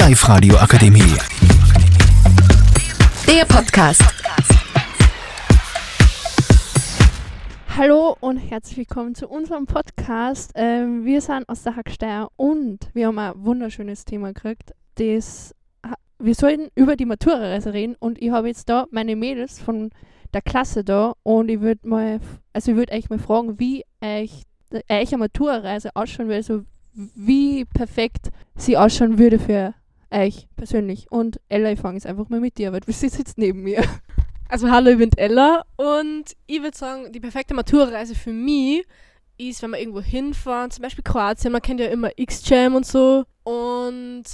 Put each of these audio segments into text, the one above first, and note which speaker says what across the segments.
Speaker 1: Live-Radio Akademie.
Speaker 2: Der Podcast.
Speaker 3: Hallo und herzlich willkommen zu unserem Podcast. Ähm, wir sind aus der Hacksteier und wir haben ein wunderschönes Thema gekriegt. Das, wir sollten über die Matura-Reise reden und ich habe jetzt da meine Mädels von der Klasse da und ich würde mal, also ich würde euch mal fragen, wie euch, euch eine Matura-Reise ausschauen würde, also wie perfekt sie ausschauen würde für euch persönlich. Und Ella, ich fange jetzt einfach mal mit dir, weil sie sitzt neben mir.
Speaker 4: Also hallo, ich bin Ella und ich würde sagen, die perfekte Matura-Reise für mich ist, wenn wir irgendwo hinfahren, zum Beispiel Kroatien, man kennt ja immer X-Jam und so und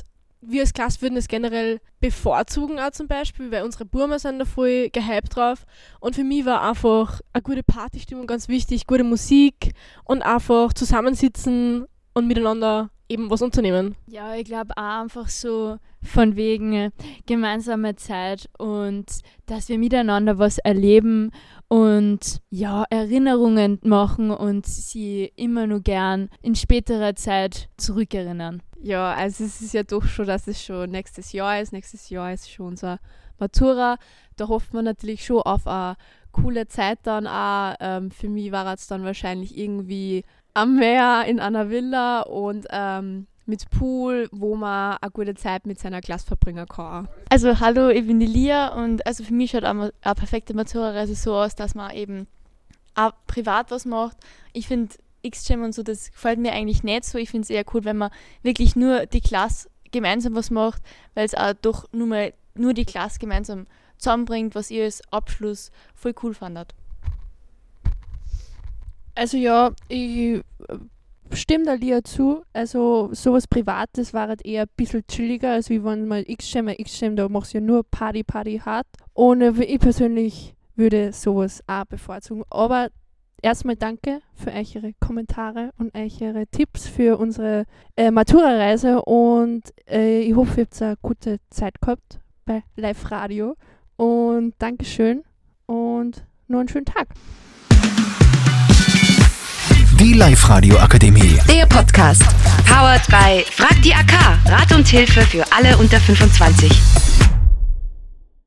Speaker 4: wir als Klasse würden es generell bevorzugen auch zum Beispiel, weil unsere Burmer sind da voll gehypt drauf und für mich war einfach eine gute Partystimmung ganz wichtig, gute Musik und einfach zusammensitzen und miteinander eben was unternehmen.
Speaker 5: Ja, ich glaube auch einfach so von wegen äh, gemeinsame Zeit und dass wir miteinander was erleben und ja, Erinnerungen machen und sie immer nur gern in späterer Zeit zurückerinnern.
Speaker 6: Ja, also es ist ja doch schon, dass es schon nächstes Jahr ist. Nächstes Jahr ist schon unser Matura. Da hofft man natürlich schon auf eine coole Zeit dann auch. Ähm, für mich war es dann wahrscheinlich irgendwie am Meer in einer Villa und ähm, mit Pool, wo man eine gute Zeit mit seiner Klasse verbringen kann.
Speaker 7: Also hallo, ich bin die Lia und also für mich schaut eine, eine perfekte Matura-Reise so aus, dass man eben auch privat was macht. Ich finde X-Jam und so, das gefällt mir eigentlich nicht so. Ich finde es eher cool, wenn man wirklich nur die Klasse gemeinsam was macht, weil es auch doch nur mal nur die Klasse gemeinsam zusammenbringt, was ihr als Abschluss voll cool fandet.
Speaker 3: Also ja, ich äh, stimme da Lia zu. Also sowas Privates war halt eher ein bisschen chilliger, als wie wenn man X-Jam, X-Jam, da machst du ja nur Party, Party hart. Und äh, ich persönlich würde sowas auch bevorzugen. Aber erstmal danke für eure Kommentare und eure Tipps für unsere äh, Matura-Reise und äh, ich hoffe, ihr habt eine gute Zeit gehabt bei Live Radio und Dankeschön und nur einen schönen Tag.
Speaker 1: Die Live-Radio Akademie.
Speaker 2: Der Podcast. Powered by Frag die AK. Rat und Hilfe für alle unter 25.